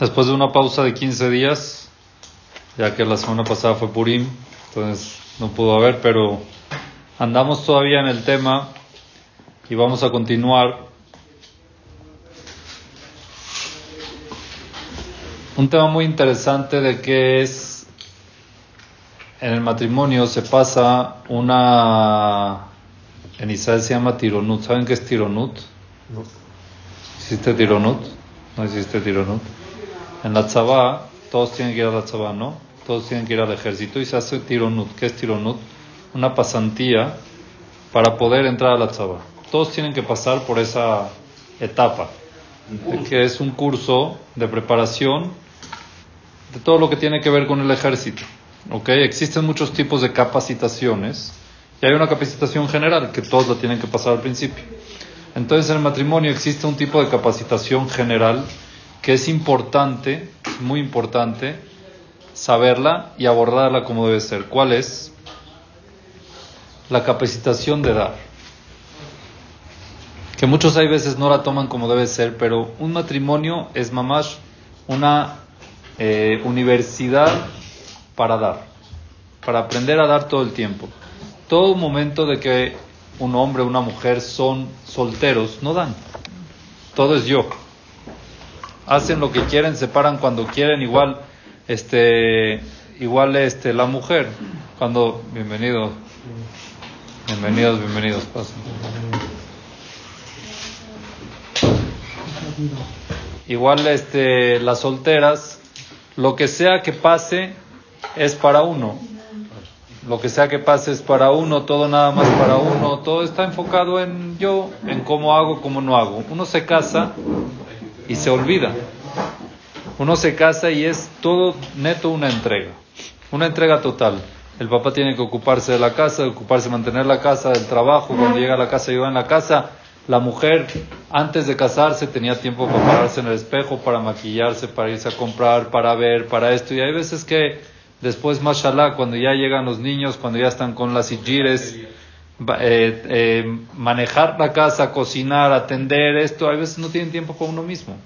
Después de una pausa de 15 días, ya que la semana pasada fue Purim, entonces no pudo haber, pero andamos todavía en el tema y vamos a continuar. Un tema muy interesante de que es en el matrimonio se pasa una en Israel se llama tironut. ¿Saben qué es tironut? No. ¿Existe tironut? No existe tironut. En la tzabá, todos tienen que ir a la tzabá, ¿no? Todos tienen que ir al ejército y se hace tironut. ¿Qué es tironut? Una pasantía para poder entrar a la tzabá. Todos tienen que pasar por esa etapa, que es un curso de preparación de todo lo que tiene que ver con el ejército. ¿Ok? Existen muchos tipos de capacitaciones y hay una capacitación general que todos la tienen que pasar al principio. Entonces en el matrimonio existe un tipo de capacitación general que es importante, muy importante, saberla y abordarla como debe ser. ¿Cuál es? La capacitación de dar. Que muchos hay veces no la toman como debe ser, pero un matrimonio es mamás una eh, universidad para dar, para aprender a dar todo el tiempo. Todo momento de que un hombre o una mujer son solteros, no dan. Todo es yo hacen lo que quieren, se paran cuando quieren, igual, este, igual este, la mujer, cuando, bienvenido, bienvenidos, bienvenidos, pasen. Igual, este, las solteras, lo que sea que pase es para uno. Lo que sea que pase es para uno, todo nada más para uno, todo está enfocado en yo, en cómo hago, cómo no hago. Uno se casa y se olvida. Uno se casa y es todo neto una entrega, una entrega total. El papá tiene que ocuparse de la casa, ocuparse de mantener la casa, del trabajo, cuando llega a la casa, ayuda en la casa. La mujer, antes de casarse, tenía tiempo para pararse en el espejo, para maquillarse, para irse a comprar, para ver, para esto. Y hay veces que después, mashallah, cuando ya llegan los niños, cuando ya están con las hijires, eh, eh, manejar la casa, cocinar, atender esto, a veces no tienen tiempo para uno mismo.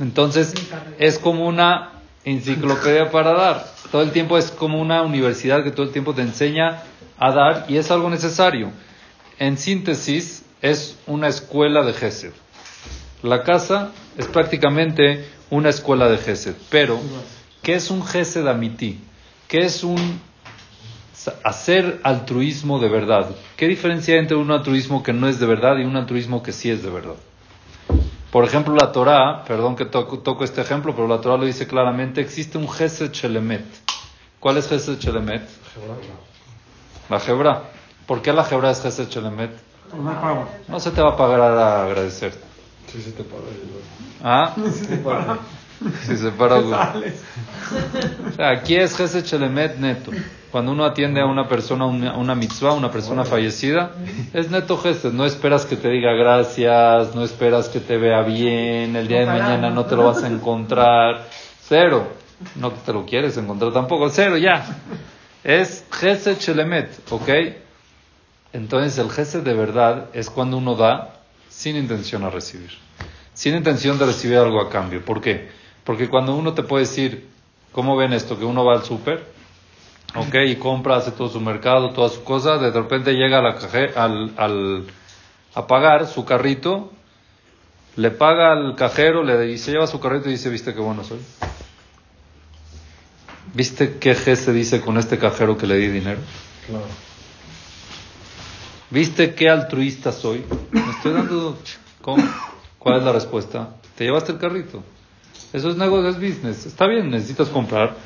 Entonces es como una enciclopedia para dar. Todo el tiempo es como una universidad que todo el tiempo te enseña a dar y es algo necesario. En síntesis, es una escuela de Gesed. La casa es prácticamente una escuela de Gesed. Pero, ¿qué es un Gesed amití? ¿Qué es un hacer altruismo de verdad. ¿Qué diferencia hay entre un altruismo que no es de verdad y un altruismo que sí es de verdad? Por ejemplo, la Torah, perdón que toco, este ejemplo, pero la Torah lo dice claramente, existe un Gesed Chelemet. ¿Cuál es Gesed Chelemet? La Hebra. ¿Por qué la Hebra es Gesed Chelemet? No se te va a pagar a agradecer. Sí, se te paga. ¿Ah? Si se para o sea, aquí es Gesed Chelemet neto. Cuando uno atiende a una persona, una, una mitzvah, una persona fallecida, es neto Gesed. No esperas que te diga gracias, no esperas que te vea bien, el día de mañana no te lo vas a encontrar. Cero. No te lo quieres encontrar tampoco. Cero, ya. Es Gesed Chelemet, ¿ok? Entonces el Gesed de verdad es cuando uno da sin intención a recibir. Sin intención de recibir algo a cambio. ¿Por qué? Porque cuando uno te puede decir, ¿cómo ven esto? Que uno va al súper, ¿ok? Y compra, hace todo su mercado, todas sus cosas, de repente llega a, la caje, al, al, a pagar su carrito, le paga al cajero, le se lleva su carrito y dice, ¿viste qué bueno soy? ¿Viste qué gesto dice con este cajero que le di dinero? Claro. ¿Viste qué altruista soy? Me estoy dando... ¿Cómo? ¿Cuál es la respuesta? Te llevaste el carrito. Eso es negocio, es business. Está bien, necesitas comprar,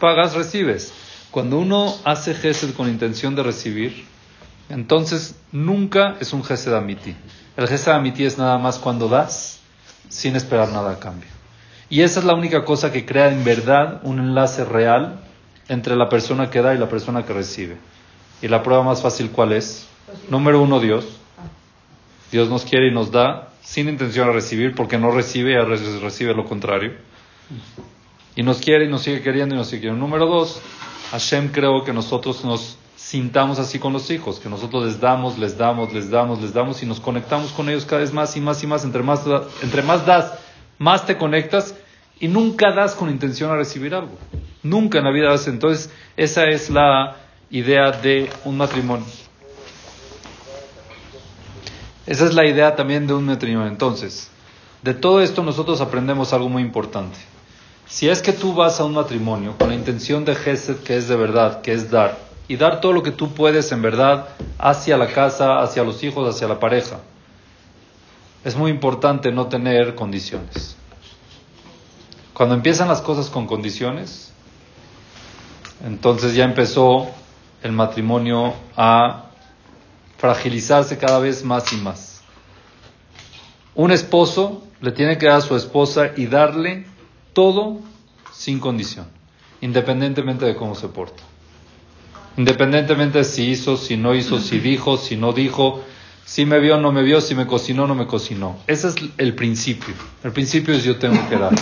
pagas, recibes. Cuando uno hace gesed con intención de recibir, entonces nunca es un gesed amiti. El gesed amiti es nada más cuando das sin esperar nada a cambio. Y esa es la única cosa que crea en verdad un enlace real entre la persona que da y la persona que recibe. Y la prueba más fácil, ¿cuál es? Número uno, Dios. Dios nos quiere y nos da sin intención de recibir, porque no recibe y a veces recibe lo contrario. Y nos quiere y nos sigue queriendo y nos sigue queriendo. Número dos, Hashem creo que nosotros nos sintamos así con los hijos, que nosotros les damos, les damos, les damos, les damos y nos conectamos con ellos cada vez más y más y más. Entre más, entre más das, más te conectas y nunca das con intención a recibir algo. Nunca en la vida das. Entonces, esa es la idea de un matrimonio. Esa es la idea también de un matrimonio. Entonces, de todo esto nosotros aprendemos algo muy importante. Si es que tú vas a un matrimonio con la intención de Gesed, que es de verdad, que es dar, y dar todo lo que tú puedes en verdad hacia la casa, hacia los hijos, hacia la pareja, es muy importante no tener condiciones. Cuando empiezan las cosas con condiciones, entonces ya empezó el matrimonio a fragilizarse cada vez más y más. Un esposo le tiene que dar a su esposa y darle todo sin condición, independientemente de cómo se porta. Independientemente de si hizo, si no hizo, si dijo, si no dijo, si me vio, no me vio, si me cocinó, no me cocinó. Ese es el principio. El principio es yo tengo que dar.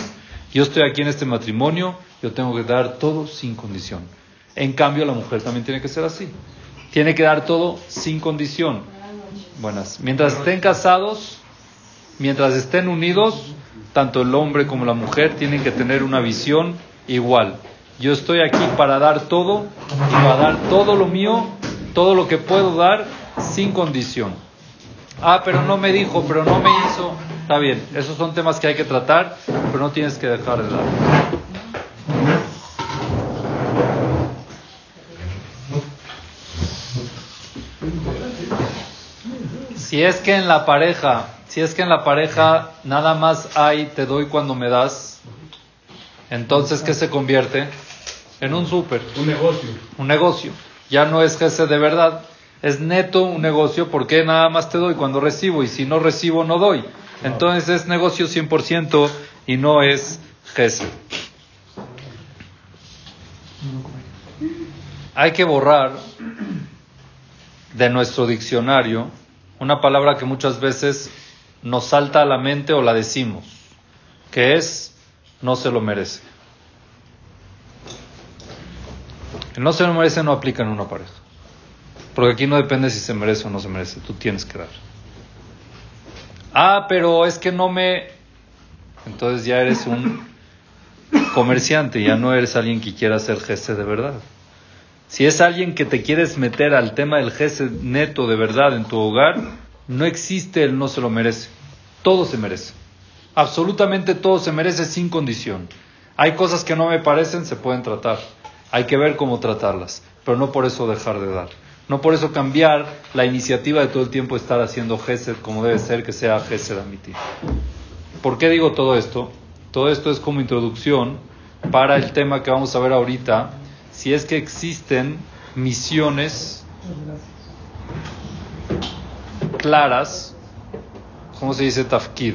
Yo estoy aquí en este matrimonio, yo tengo que dar todo sin condición. En cambio, la mujer también tiene que ser así. Tiene que dar todo sin condición. Buenas. Mientras estén casados, mientras estén unidos, tanto el hombre como la mujer tienen que tener una visión igual. Yo estoy aquí para dar todo y para dar todo lo mío, todo lo que puedo dar sin condición. Ah, pero no me dijo, pero no me hizo. Está bien, esos son temas que hay que tratar, pero no tienes que dejar de dar. Si es que en la pareja, si es que en la pareja nada más hay te doy cuando me das, entonces ¿qué se convierte? En un súper. Un negocio. Un negocio. Ya no es jefe de verdad, es neto un negocio porque nada más te doy cuando recibo y si no recibo no doy. Entonces es negocio 100% y no es jefe. Hay que borrar de nuestro diccionario una palabra que muchas veces nos salta a la mente o la decimos, que es no se lo merece. El no se lo merece no aplica en una pareja. Porque aquí no depende si se merece o no se merece, tú tienes que dar. Ah, pero es que no me... Entonces ya eres un comerciante, ya no eres alguien que quiera hacer jefe de verdad. Si es alguien que te quieres meter al tema del jefe neto de verdad en tu hogar, no existe el no se lo merece. Todo se merece. Absolutamente todo se merece sin condición. Hay cosas que no me parecen, se pueden tratar. Hay que ver cómo tratarlas, pero no por eso dejar de dar. No por eso cambiar la iniciativa de todo el tiempo estar haciendo Gesed como debe ser que sea Gesed ti. ¿Por qué digo todo esto? Todo esto es como introducción para el tema que vamos a ver ahorita, si es que existen misiones claras, ¿cómo se dice tafkid?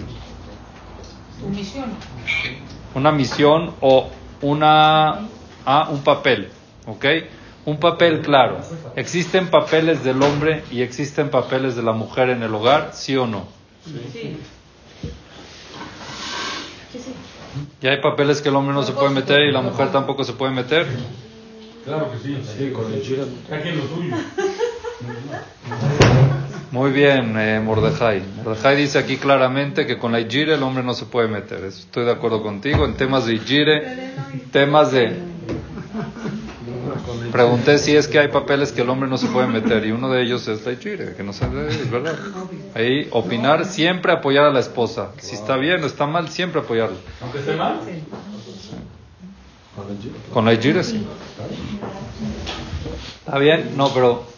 Una misión o una, ah, un papel, ¿ok? Un papel claro. ¿Existen papeles del hombre y existen papeles de la mujer en el hogar? ¿Sí o no? Sí. ¿Y hay papeles que el hombre no se puede meter y la mujer tampoco se puede meter? Claro que sí, sí con el lo tuyo. Muy bien, eh, Mordejai. Mordejai dice aquí claramente que con la Ijire el hombre no se puede meter. Estoy de acuerdo contigo. En temas de Ijire, temas de... Pregunté si es que hay papeles que el hombre no se puede meter y uno de ellos es la Ijire, que no se debe, es verdad. Ahí, opinar, siempre apoyar a la esposa. Si está bien o está mal, siempre apoyarla. Aunque esté mal. Con la sí. ¿Está bien? No, pero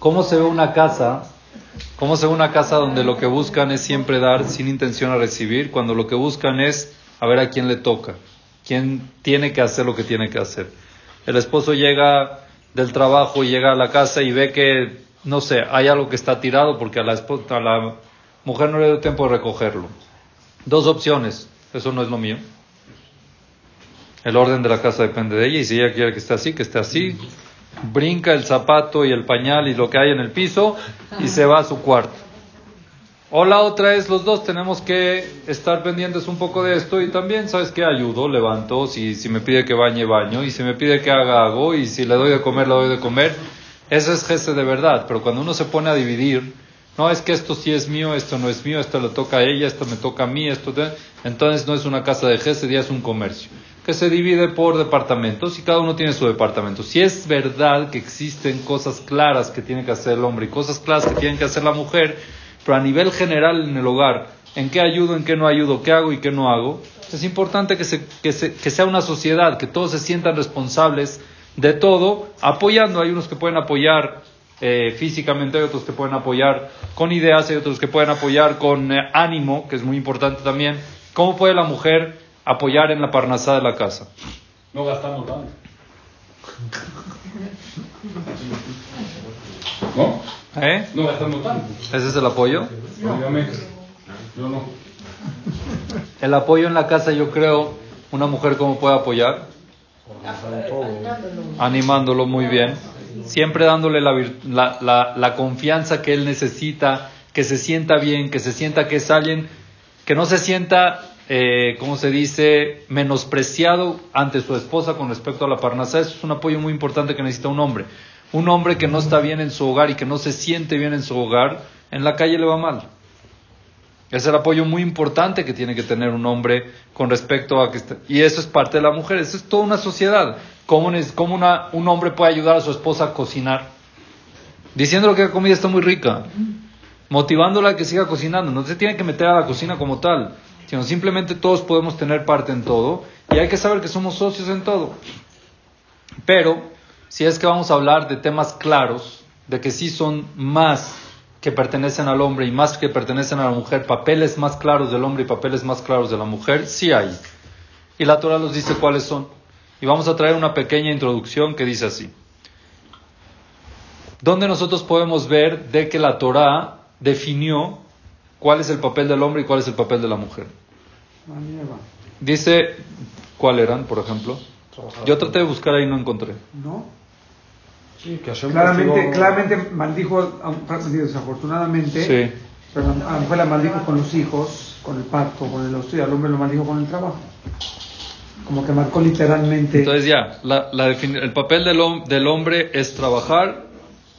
¿Cómo se ve una casa? ¿Cómo se ve una casa donde lo que buscan es siempre dar sin intención a recibir, cuando lo que buscan es a ver a quién le toca, quién tiene que hacer lo que tiene que hacer? El esposo llega del trabajo y llega a la casa y ve que, no sé, hay algo que está tirado porque a la, a la mujer no le dio tiempo de recogerlo. Dos opciones, eso no es lo mío. El orden de la casa depende de ella y si ella quiere que esté así, que esté así brinca el zapato y el pañal y lo que hay en el piso y se va a su cuarto. O la otra es, los dos tenemos que estar pendientes un poco de esto y también, ¿sabes qué? Ayudo, levanto, si, si me pide que bañe, baño, y si me pide que haga, hago, y si le doy de comer, le doy de comer. Eso es gesto de verdad, pero cuando uno se pone a dividir, No, es que esto sí es mío, esto no es mío, esto le toca a ella, esto me toca a mí, esto... Entonces no es una casa de Gesed, ya es un comercio, que se divide por departamentos y cada uno tiene su departamento. Si es verdad que existen cosas claras que tiene que hacer el hombre y cosas claras que tiene que hacer la mujer, pero a nivel general en el hogar, en qué ayudo, en qué no ayudo, qué hago y qué no hago, es importante que, se, que, se, que sea una sociedad, que todos se sientan responsables de todo, apoyando. Hay unos que pueden apoyar eh, físicamente, hay otros que pueden apoyar con ideas, hay otros que pueden apoyar con eh, ánimo, que es muy importante también. ¿Cómo puede la mujer apoyar en la parnasá de la casa? No gastamos nada. ¿No? ¿Eh? No gastamos tanto. ¿Ese es el apoyo? Obviamente. Yo no. El apoyo en la casa, yo creo, una mujer cómo puede apoyar? Animándolo muy bien. Siempre dándole la, la, la- confianza que él necesita, que se sienta bien, que se sienta que es alguien, que no se sienta, eh, ¿cómo se dice?, menospreciado ante su esposa con respecto a la parnasá. Eso es un apoyo muy importante que necesita un hombre. Un hombre que no está bien en su hogar y que no se siente bien en su hogar, en la calle le va mal. Es el apoyo muy importante que tiene que tener un hombre con respecto a que... Y eso es parte de la mujer, eso es toda una sociedad. ¿Cómo, un hombre puede ayudar a su esposa a cocinar? Diciéndole que la comida está muy rica, motivándola a que siga cocinando. No se tiene que meter a la cocina como tal, sino simplemente todos podemos tener parte en todo y hay que saber que somos socios en todo. Pero si es que vamos a hablar de temas claros, de que sí son más que pertenecen al hombre y más que pertenecen a la mujer, papeles más claros del hombre y papeles más claros de la mujer, sí hay. Y la Torah los dice cuáles son. Y vamos a traer una pequeña introducción que dice así. ¿Dónde nosotros podemos ver de que la Torah definió cuál es el papel del hombre y cuál es el papel de la mujer? Dice, ¿cuál eran, por ejemplo? Yo traté de buscar ahí y no encontré. ¿No? Sí, que Hashem Claramente, castigó- claramente maldijo, desafortunadamente, Sí. pero a la mujer la maldijo con los hijos, con el parto, con el hostia, al hombre lo maldijo con el trabajo. Como que marcó literalmente. Entonces ya, la, el papel del, hom- del hombre es trabajar,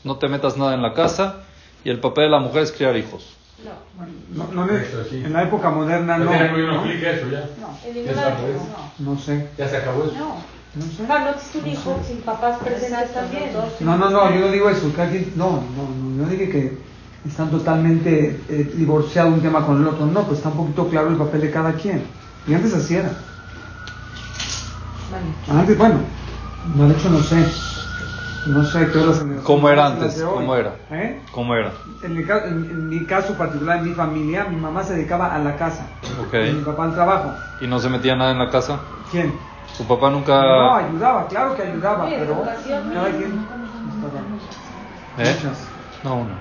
no te metas nada en la casa, y el papel de la mujer es criar hijos. no, no, no, Eso sí. en la época moderna no. No eso ya. No, Ya no. No sé. Ya se acabó eso. No. No sé. No existe un hijo sin papás presentes también. No, no, no, yo no digo eso, que alguien, no, no, no, yo dije que están totalmente eh, divorciados un tema con el otro, no, pues está un poquito claro el papel de cada quien. Y antes así era. Antes, bueno, mal hecho no sé. No sé qué horas en el- ¿Cómo era antes? ¿Cómo era? ¿Eh? ¿Cómo era? En mi, ca- en- en mi caso particular, en mi familia, mi mamá se dedicaba a la casa. Ok. Y mi papá al trabajo. ¿Y no se metía nada en la casa? ¿Quién? ¿Tu papá nunca...? No, ayudaba, claro que ayudaba, Sí, pero cada quien. ¿Eh? No, una.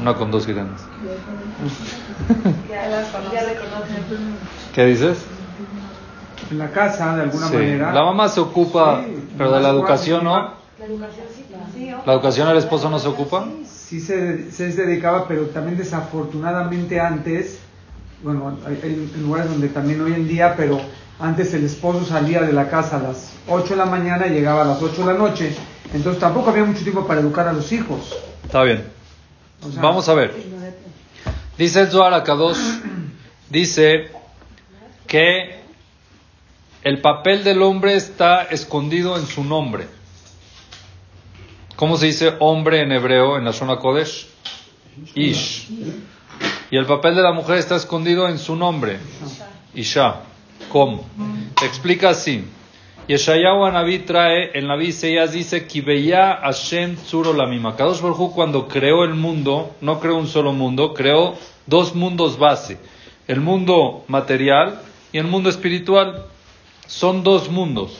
Una con dos reconocen. ¿Qué dices? En la casa, de alguna Sí. manera. La mamá se ocupa, Sí, pero de la educación no. La educación sí, ¿La educación del esposo no se ocupa? Sí se, se dedicaba, pero también desafortunadamente antes, bueno, hay, hay lugares donde también hoy en día, pero antes el esposo salía de la casa a las 8 de la mañana y llegaba a las 8 de la noche, entonces tampoco había mucho tiempo para educar a los hijos. Está bien. O sea, Vamos a ver. Dice el Zohar Akadosh, dice que el papel del hombre está escondido en su nombre. ¿Cómo se dice hombre en hebreo en la zona Kodesh? Ish. Y el papel de la mujer está escondido en su nombre. Isha. ¿Cómo? Te explica así. Yeshayahu Anabí trae, el Naví Seyas dice, Kibeya Hashem Tzuro Lamima. Kadosh Baruj Hu, cuando creó el mundo, no creó un solo mundo, creó dos mundos base. El mundo material y el mundo espiritual. Son dos mundos.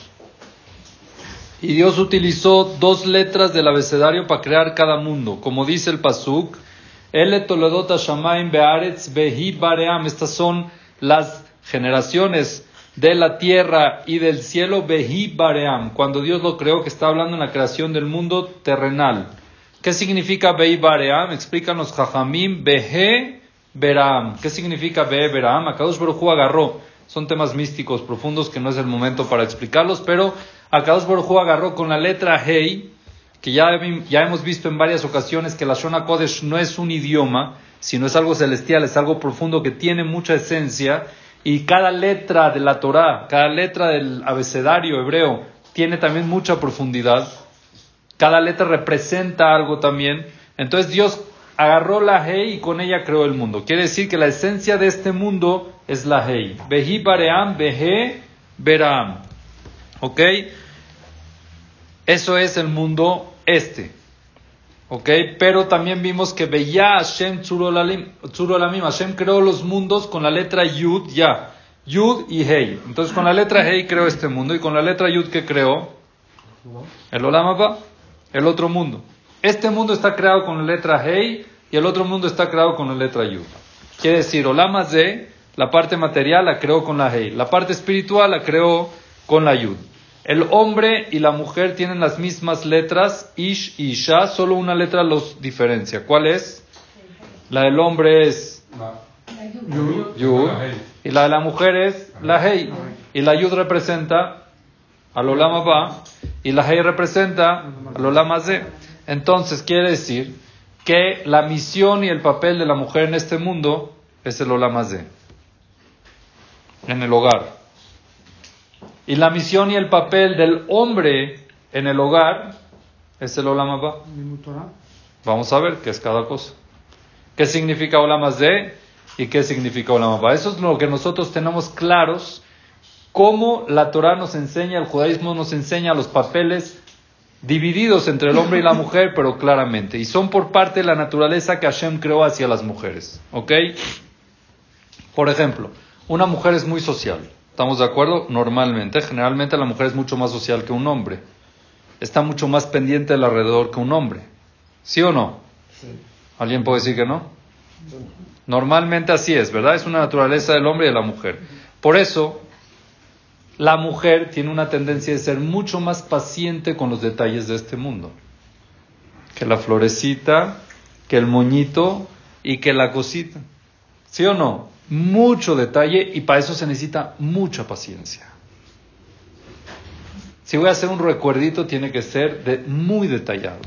Y Dios utilizó dos letras del abecedario para crear cada mundo. Como dice el Pasuk, Ele Bearetz Behi Baream. Estas son las generaciones de la tierra y del cielo Behi Baream. Cuando Dios lo creó, que está hablando en la creación del mundo terrenal. ¿Qué significa Behi Baream? Explícanos Jajamim Behe Beram. ¿Qué significa Behe Beram? Akadosh Baruj agarró. Son temas místicos profundos que no es el momento para explicarlos, pero Akadosh Baruj agarró con la letra Hei que ya, ya hemos visto en varias ocasiones que la Shona Kodesh no es un idioma, sino es algo celestial, es algo profundo que tiene mucha esencia y cada letra de la Torah, cada letra del abecedario hebreo tiene también mucha profundidad. Cada letra representa algo también. Entonces Dios agarró la Hei y con ella creó el mundo. Quiere decir que la esencia de este mundo es la Hei. Behi Baream, Behe Beraam. ¿Ok? Eso es el mundo este. ¿Ok? Pero también vimos que veía Hashem Tzurolamim. Hashem creó los mundos con la letra Yud, ya. Yud y Hei. Entonces con la letra Hei creó este mundo y con la letra Yud que creó el Olamaba, el otro mundo. Este mundo está creado con la letra Hei y el otro mundo está creado con la letra Yud. Quiere decir, Olamaze, la parte material la creó con la Hei, la parte espiritual la creó con la Yud. El hombre y la mujer tienen las mismas letras, Ish y Isha, solo una letra los diferencia. ¿Cuál es? La del hombre es Yud, y la de la mujer es la Hei. Y la Yud representa al Olam Abba y la Hei representa al Olam Azeh. Entonces quiere decir que la misión y el papel de la mujer en este mundo es el Olam Azeh, en el hogar. Y la misión y el papel del hombre en el hogar es el Olam Abba. Vamos a ver qué es cada cosa. ¿Qué significa Olam de y qué significa Olam Abba? Eso es lo que nosotros tenemos claros, cómo la Torah nos enseña, el judaísmo nos enseña los papeles divididos entre el hombre y la mujer, pero claramente. Y son por parte de la naturaleza que Hashem creó hacia las mujeres. ¿Ok? Por ejemplo, una mujer es muy social. ¿Estamos de acuerdo? Normalmente, generalmente la mujer es mucho más social que un hombre. Está mucho más pendiente del alrededor que un hombre. ¿Sí o no? ¿Alguien puede decir que no? Normalmente así es, ¿verdad? Es una naturaleza del hombre y de la mujer. Por eso, la mujer tiene una tendencia de ser mucho más paciente con los detalles de este mundo. Que la florecita, que el moñito y que la cosita. ¿Sí o no? Mucho detalle y para eso se necesita mucha paciencia. Si voy a hacer un recuerdito, tiene que ser muy detallado.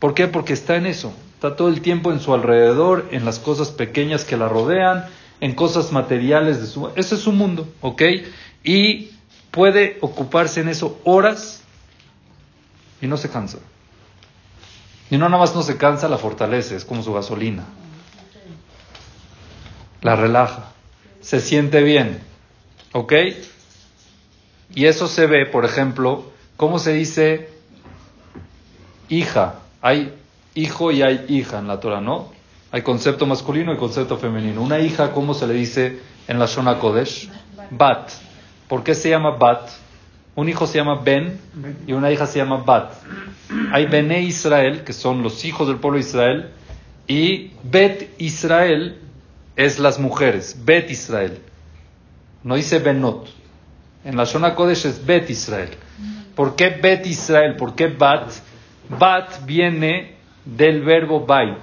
¿Por qué? Porque está en eso. Está todo el tiempo en su alrededor, en las cosas pequeñas que la rodean, en cosas materiales de su... Ese es su mundo, ¿ok? Y puede ocuparse en eso horas y no se cansa. Y no nada más no se cansa, la fortalece, es como su gasolina la relaja, se siente bien, ¿ok? Y eso se ve, por ejemplo, ¿cómo se dice hija? Hay hijo y hay hija en la Torah, ¿no? Hay concepto masculino y concepto femenino. Una hija, ¿cómo se le dice en la Shona Kodesh? Bat. ¿Por qué se llama Bat? Un hijo se llama Ben y una hija se llama Bat. Hay Bene Israel, que son los hijos del pueblo de Israel, y Bet Israel, es las mujeres, Bet Israel. No dice Benot. En la Shona Kodesh es Bet Israel. ¿Por qué Bet Israel? ¿Por qué Bat? Bat viene del verbo Bait,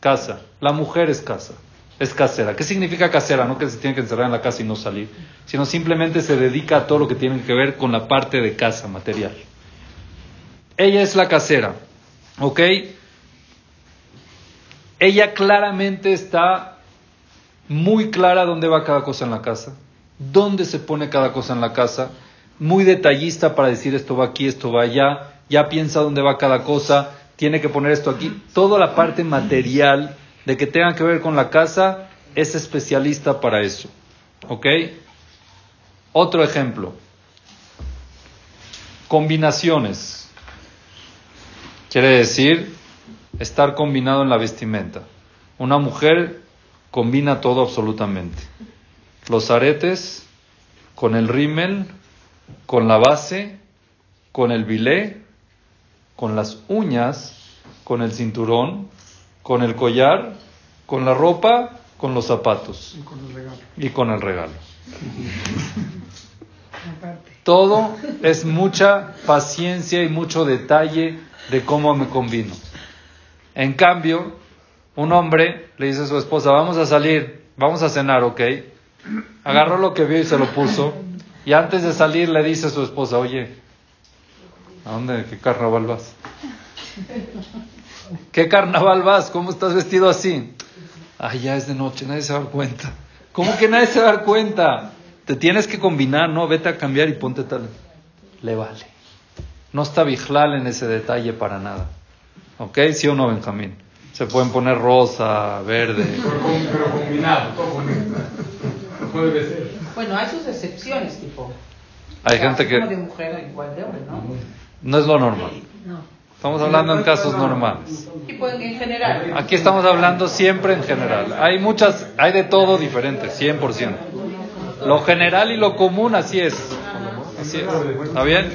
casa. La mujer es casa, es casera. ¿Qué significa casera? No que se tiene que encerrar en la casa y no salir, sino simplemente se dedica a todo lo que tiene que ver con la parte de casa, material. Ella es la casera, ¿ok? Ella claramente está muy clara dónde va cada cosa en la casa, dónde se pone cada cosa en la casa, muy detallista para decir esto va aquí, esto va allá, ya piensa dónde va cada cosa, tiene que poner esto aquí, toda la parte material de que tenga que ver con la casa, es especialista para eso. ¿Ok? Otro ejemplo. Combinaciones. Quiere decir estar combinado en la vestimenta. Una mujer combina todo absolutamente. Los aretes con el rímel, con la base, con el bilé, con las uñas, con el cinturón, con el collar, con la ropa, con los zapatos y con el regalo. Y con el regalo. Todo es mucha paciencia y mucho detalle de cómo me combino. En cambio, un hombre le dice a su esposa, vamos a salir, vamos a cenar, ¿ok? Agarró lo que vio y se lo puso. Y antes de salir le dice a su esposa, oye, ¿A dónde? ¿Qué carnaval vas? ¿Qué carnaval vas? ¿Cómo estás vestido así? Ay, ya es de noche, nadie se va a dar cuenta. ¿Cómo que nadie se va a dar cuenta? Te tienes que combinar, ¿no? Vete a cambiar y ponte tal. Le vale. No está Bijlal en ese detalle para nada. ¿Ok? ¿Sí o no, Benjamín? Se pueden poner rosa, verde. Pero, combinado, todo puede ser. Bueno, hay sus excepciones, tipo. Hay gente que. de mujer, igual de hombre, ¿no? No es lo normal. Estamos hablando en casos normales. Tipo en general. Aquí estamos hablando siempre en general. Hay muchas, hay de todo diferente, 100%. Lo general y lo común así es. Así es. ¿Está bien?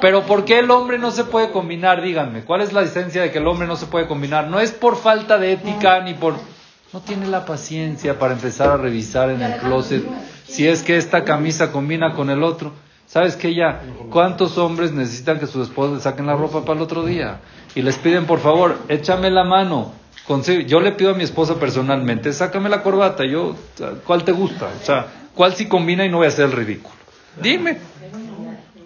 Pero ¿por qué el hombre no se puede combinar? Díganme, ¿cuál es la licencia de que el hombre no se puede combinar? No es por falta de ética ni por... No tiene la paciencia para empezar a revisar en el closet si es que esta camisa combina con el otro. ¿Sabes qué ya? ¿Cuántos hombres necesitan que sus esposas saquen la ropa para el otro día? Y les piden, por favor, échame la mano. Yo le pido a mi esposa personalmente, sácame la corbata. Yo, ¿cuál te gusta? O sea, ¿cuál sí combina y no voy a hacer el ridículo? Dime.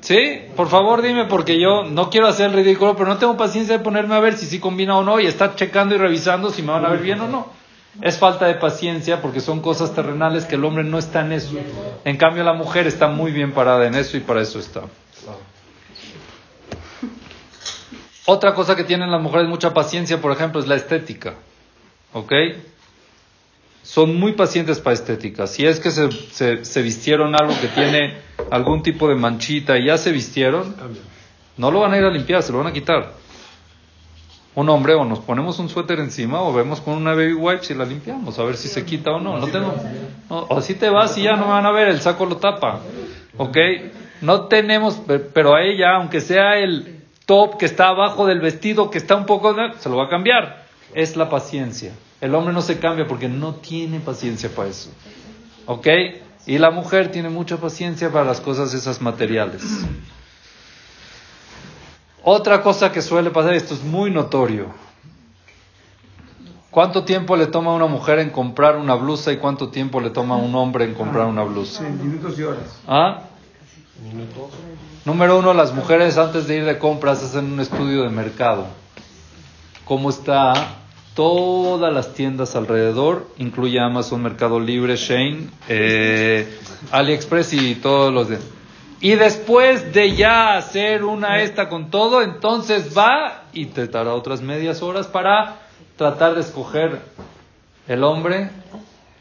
Sí, por favor dime porque yo no quiero hacer el ridículo, pero no tengo paciencia de ponerme a ver si sí combina o no y estar checando y revisando si me van a ver bien o no. Es falta de paciencia porque son cosas terrenales que el hombre no está en eso. En cambio la mujer está muy bien parada en eso y para eso está. Otra cosa que tienen las mujeres mucha paciencia, por ejemplo, es la estética. ¿Ok? Son muy pacientes para estética. Si es que se, se, se vistieron algo que tiene algún tipo de manchita y ya se vistieron, no lo van a ir a limpiar, se lo van a quitar. Un hombre o nos ponemos un suéter encima o vemos con una baby wipe si la limpiamos, a ver si se quita o no. No tengo, o si te vas y ya no me van a ver, el saco lo tapa. ¿Ok? No tenemos, pero a ella, aunque sea el top que está abajo del vestido, que está un poco, se lo va a cambiar. Es la paciencia. El hombre no se cambia porque no tiene paciencia para eso. ¿Ok? Y la mujer tiene mucha paciencia para las cosas esas materiales. Otra cosa que suele pasar, esto es muy notorio. ¿Cuánto tiempo le toma a una mujer en comprar una blusa y cuánto tiempo le toma a un hombre en comprar una blusa? minutos y horas. ¿Ah? Número uno, las mujeres antes de ir de compras hacen un estudio de mercado. ¿Cómo está todas las tiendas alrededor, incluye Amazon, Mercado Libre, Shane, eh, AliExpress y todos los de... Y después de ya hacer una esta con todo, entonces va y te dará otras medias horas para tratar de escoger el hombre.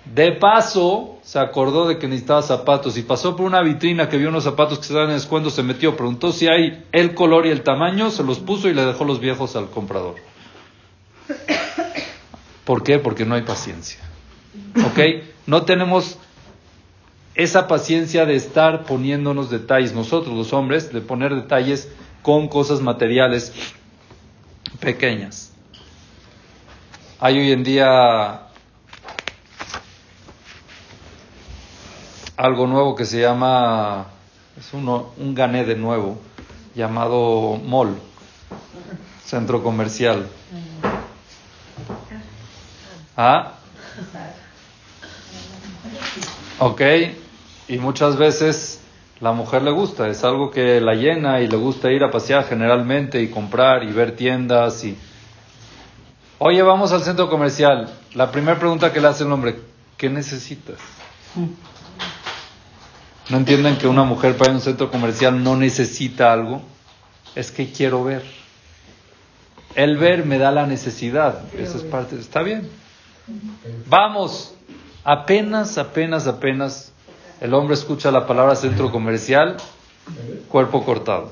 De paso, se acordó de que necesitaba zapatos y pasó por una vitrina que vio unos zapatos que dan en descuento, se metió, preguntó si hay el color y el tamaño, se los puso y le dejó los viejos al comprador. ¿Por qué? Porque no hay paciencia. ¿Ok? No tenemos esa paciencia de estar poniéndonos detalles, nosotros los hombres, de poner detalles con cosas materiales pequeñas. Hay hoy en día algo nuevo que se llama, es uno, un gané de nuevo, llamado mall, centro comercial. ¿Ah? Ok, y muchas veces la mujer le gusta, es algo que la llena y le gusta ir a pasear generalmente y comprar y ver tiendas y... Oye, vamos al centro comercial. La primera pregunta que le hace el hombre, ¿qué necesitas? ¿No entienden que una mujer para ir a un centro comercial no necesita algo? Es que quiero ver. El ver me da la necesidad. Eso es parte. Está bien. Vamos, apenas, apenas, apenas el hombre escucha la palabra centro comercial, cuerpo cortado.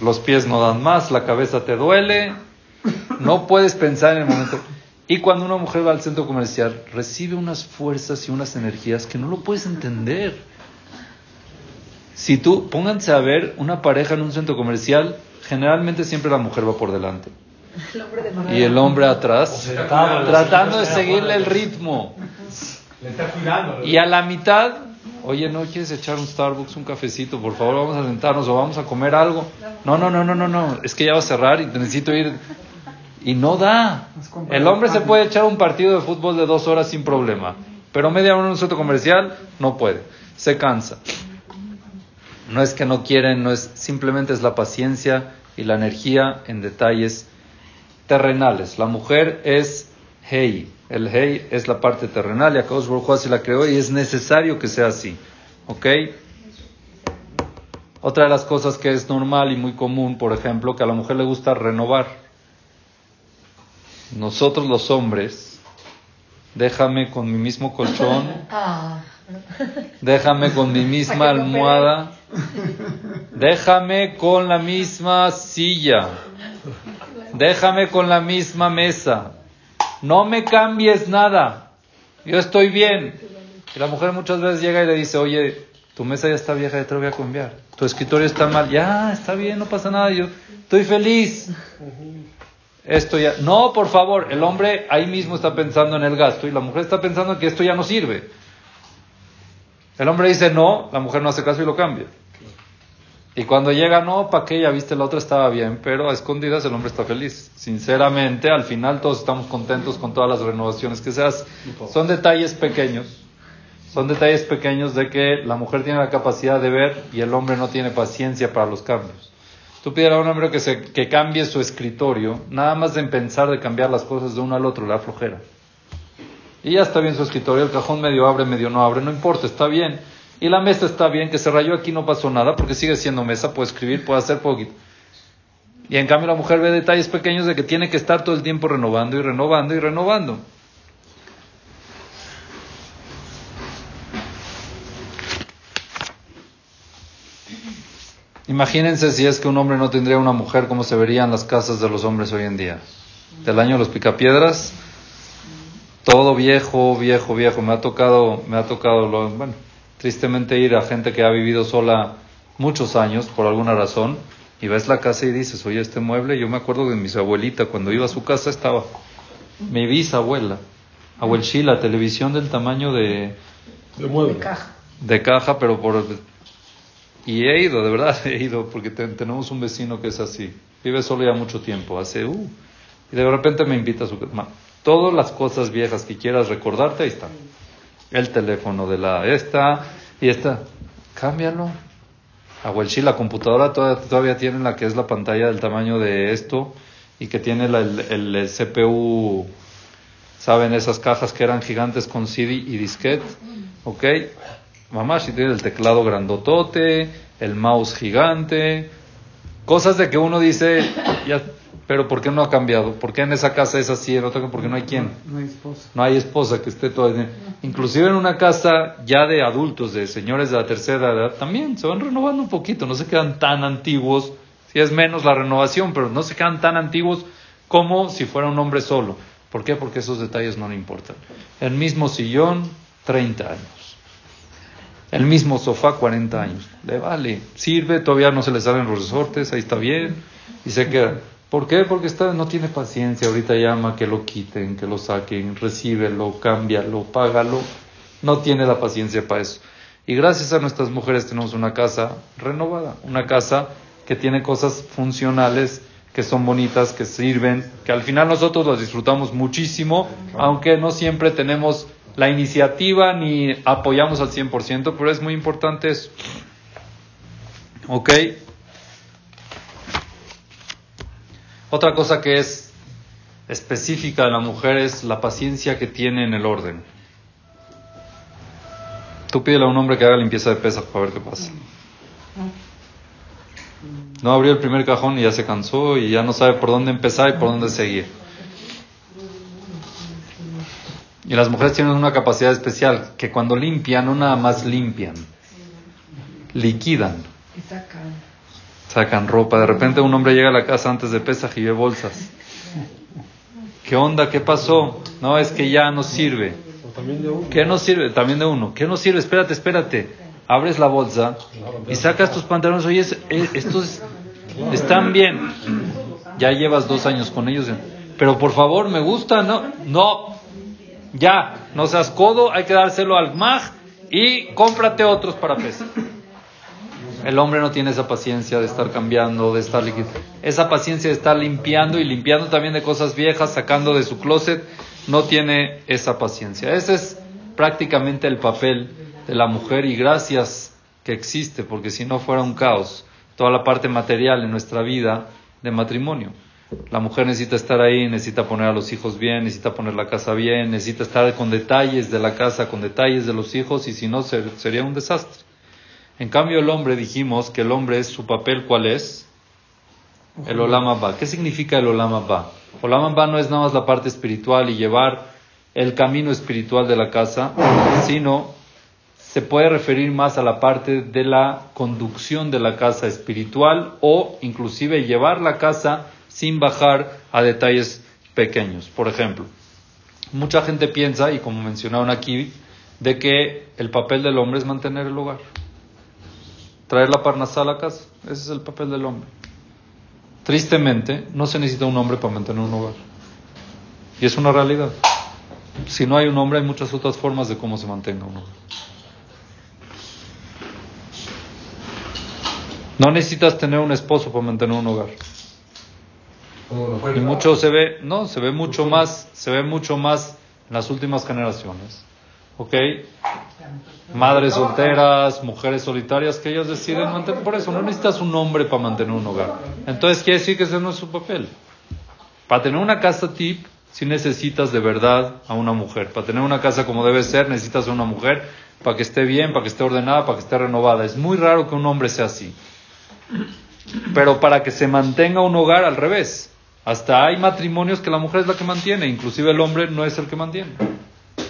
Los pies no dan más, la cabeza te duele, no puedes pensar en el momento. Y cuando una mujer va al centro comercial, recibe unas fuerzas y unas energías que no lo puedes entender. Si tú, pónganse a ver una pareja en un centro comercial, generalmente siempre la mujer va por delante y el hombre atrás, tratando de seguirle el ritmo. Y a la mitad, oye, ¿no quieres echar un Starbucks, un cafecito? Por favor, vamos a sentarnos o vamos a comer algo. No, no, no, no, no, no, es que ya va a cerrar y necesito ir. Y no da. El hombre se puede echar un partido de fútbol de dos horas sin problema, pero media hora en un centro comercial no puede, se cansa. no es que no quieren, no es simplemente es la paciencia y la energía en detalles terrenales. La mujer es Hei. El Hei es la parte terrenal y Akadosh Baruj así la creó y es necesario que sea así. ¿Ok? Otra de las cosas que es normal y muy común, por ejemplo, que a la mujer le gusta renovar. Nosotros los hombres, déjame con mi mismo colchón, Ah. déjame con mi misma almohada, déjame con la misma silla, déjame con la misma mesa, no me cambies nada, yo estoy bien. Y la mujer muchas veces llega y le dice, oye, tu mesa ya está vieja, ya te voy a cambiar. Tu escritorio está mal, ya, está bien, no pasa nada, yo estoy feliz. Esto ya, no, por favor, el hombre ahí mismo está pensando en el gasto y la mujer está pensando que esto ya no sirve. El hombre dice no, la mujer no hace caso y lo cambia. Y cuando llega, no, ¿para qué? Ya viste, la otra estaba bien, pero a escondidas el hombre está feliz. Sinceramente, al final todos estamos contentos con todas las renovaciones que se hacen. Son detalles pequeños, son detalles pequeños de que la mujer tiene la capacidad de ver y el hombre no tiene paciencia para los cambios. Tú pides a un hombre que, se, que cambie su escritorio, nada más de pensar de cambiar las cosas de uno al otro, le da flojera. Y ya está bien su escritorio, el cajón medio abre, medio no abre, no importa, está bien. Y la mesa está bien, que se rayó aquí no pasó nada, porque sigue siendo mesa, puede escribir, puede hacer poquito. Y en cambio la mujer ve detalles pequeños de que tiene que estar todo el tiempo renovando y renovando y renovando. Imagínense si es que un hombre no tendría una mujer, cómo se verían las casas de los hombres hoy en día. Del año de los picapiedras, todo viejo, viejo, viejo. Me ha tocado, me ha tocado, lo- bueno, tristemente ir a gente que ha vivido sola muchos años por alguna razón y ves la casa y dices, oye, este mueble, yo me acuerdo de mi abuelita, cuando iba a su casa estaba mi bisabuela, abuelchila, televisión del tamaño de, De mueble. de caja, pero por... Y he ido, de verdad, he ido, porque te- tenemos un vecino que es así. Vive solo ya mucho tiempo, hace... Uh, y de repente me invita a su casa. Todas las cosas viejas que quieras recordarte, ahí están. El teléfono de la esta y esta. Cámbialo. Abuelchi, la computadora todavía, todavía tiene la que es la pantalla del tamaño de esto y que tiene la- el, el- CPU, ¿saben? Esas cajas que eran gigantes con CD y disquete. ¿Ok? Mamá, si tiene el teclado grandotote, el mouse gigante, cosas de que uno dice, ya, pero ¿por qué no ha cambiado? ¿Por qué en esa casa es así, en otra? Porque no hay quien. No hay esposa. No hay esposa que esté todavía. Inclusive en una casa ya de adultos, de señores de la tercera edad, también se van renovando un poquito, no se quedan tan antiguos, si es menos la renovación, pero no se quedan tan antiguos como si fuera un hombre solo. ¿Por qué? Porque esos detalles no le importan. El mismo sillón, 30 años. El mismo sofá, 40 años. Le vale. Sirve, todavía no se le salen los resortes, ahí está bien. Y se queda. ¿Por qué? Porque está, no tiene paciencia. Ahorita llama que lo quiten, que lo saquen, recíbelo, cámbialo, págalo. No tiene la paciencia para eso. Y gracias a nuestras mujeres tenemos una casa renovada. Una casa que tiene cosas funcionales, que son bonitas, que sirven, que al final nosotros las disfrutamos muchísimo, aunque no siempre tenemos la iniciativa ni apoyamos al 100%, pero es muy importante eso. ¿Ok? Otra cosa que es específica de la mujer es la paciencia que tiene en el orden. Tú pídele a un hombre que haga limpieza de pesas para ver qué pasa. No abrió el primer cajón y ya se cansó y ya no sabe por dónde empezar y por dónde seguir. Y las mujeres tienen una capacidad especial, que cuando limpian, no nada más limpian, liquidan, Y sacan. sacan ropa. De repente un hombre llega a la casa antes de Pesaj y ve bolsas. ¿Qué onda? ¿Qué pasó? No, es que ya no sirve. O también de uno. ¿Qué no sirve? También de uno. ¿Qué no sirve? Espérate, espérate. Abres la bolsa y sacas tus pantalones. Oye, es- estos están bien. Ya llevas dos años con ellos. Pero por favor, me gusta. No, no. Ya, no seas codo. Hay que dárselo al mag y cómprate otros para pesar. El hombre no tiene esa paciencia de estar cambiando, de estar Esa paciencia de estar limpiando y limpiando también de cosas viejas, sacando de su closet, no tiene esa paciencia. Ese es prácticamente el papel de la mujer y gracias que existe, porque si no fuera un caos, toda la parte material en nuestra vida de matrimonio. La mujer necesita estar ahí, necesita poner a los hijos bien, necesita poner la casa bien, necesita estar con detalles de la casa, con detalles de los hijos, y si no sería un desastre. En cambio, el hombre dijimos que el hombre es su papel, ¿cuál es? El Olam Ba. ¿Qué significa el Olam Ba? Olam Ba no es nada más la parte espiritual y llevar el camino espiritual de la casa, sino se puede referir más a la parte de la conducción de la casa espiritual o inclusive llevar la casa sin bajar a detalles pequeños. Por ejemplo, mucha gente piensa, y como mencionaron aquí, de que el papel del hombre es mantener el hogar. Traer la parnasá a la casa, ese es el papel del hombre. Tristemente, no se necesita un hombre para mantener un hogar. Y es una realidad. Si no hay un hombre, hay muchas otras formas de cómo se mantenga un hogar. No necesitas tener un esposo para mantener un hogar. Y mucho se ve, no, se ve mucho más, se ve mucho más en las últimas generaciones. ¿Ok? Madres solteras, mujeres solitarias que ellas deciden mantener. Por eso no necesitas un hombre para mantener un hogar. Entonces quiere decir que ese no es su papel. Para tener una casa tip, si necesitas de verdad a una mujer. Para tener una casa como debe ser, necesitas a una mujer para que esté bien, para que esté ordenada, para que esté renovada. Es muy raro que un hombre sea así. Pero para que se mantenga un hogar al revés. Hasta hay matrimonios que la mujer es la que mantiene, inclusive el hombre no es el que mantiene.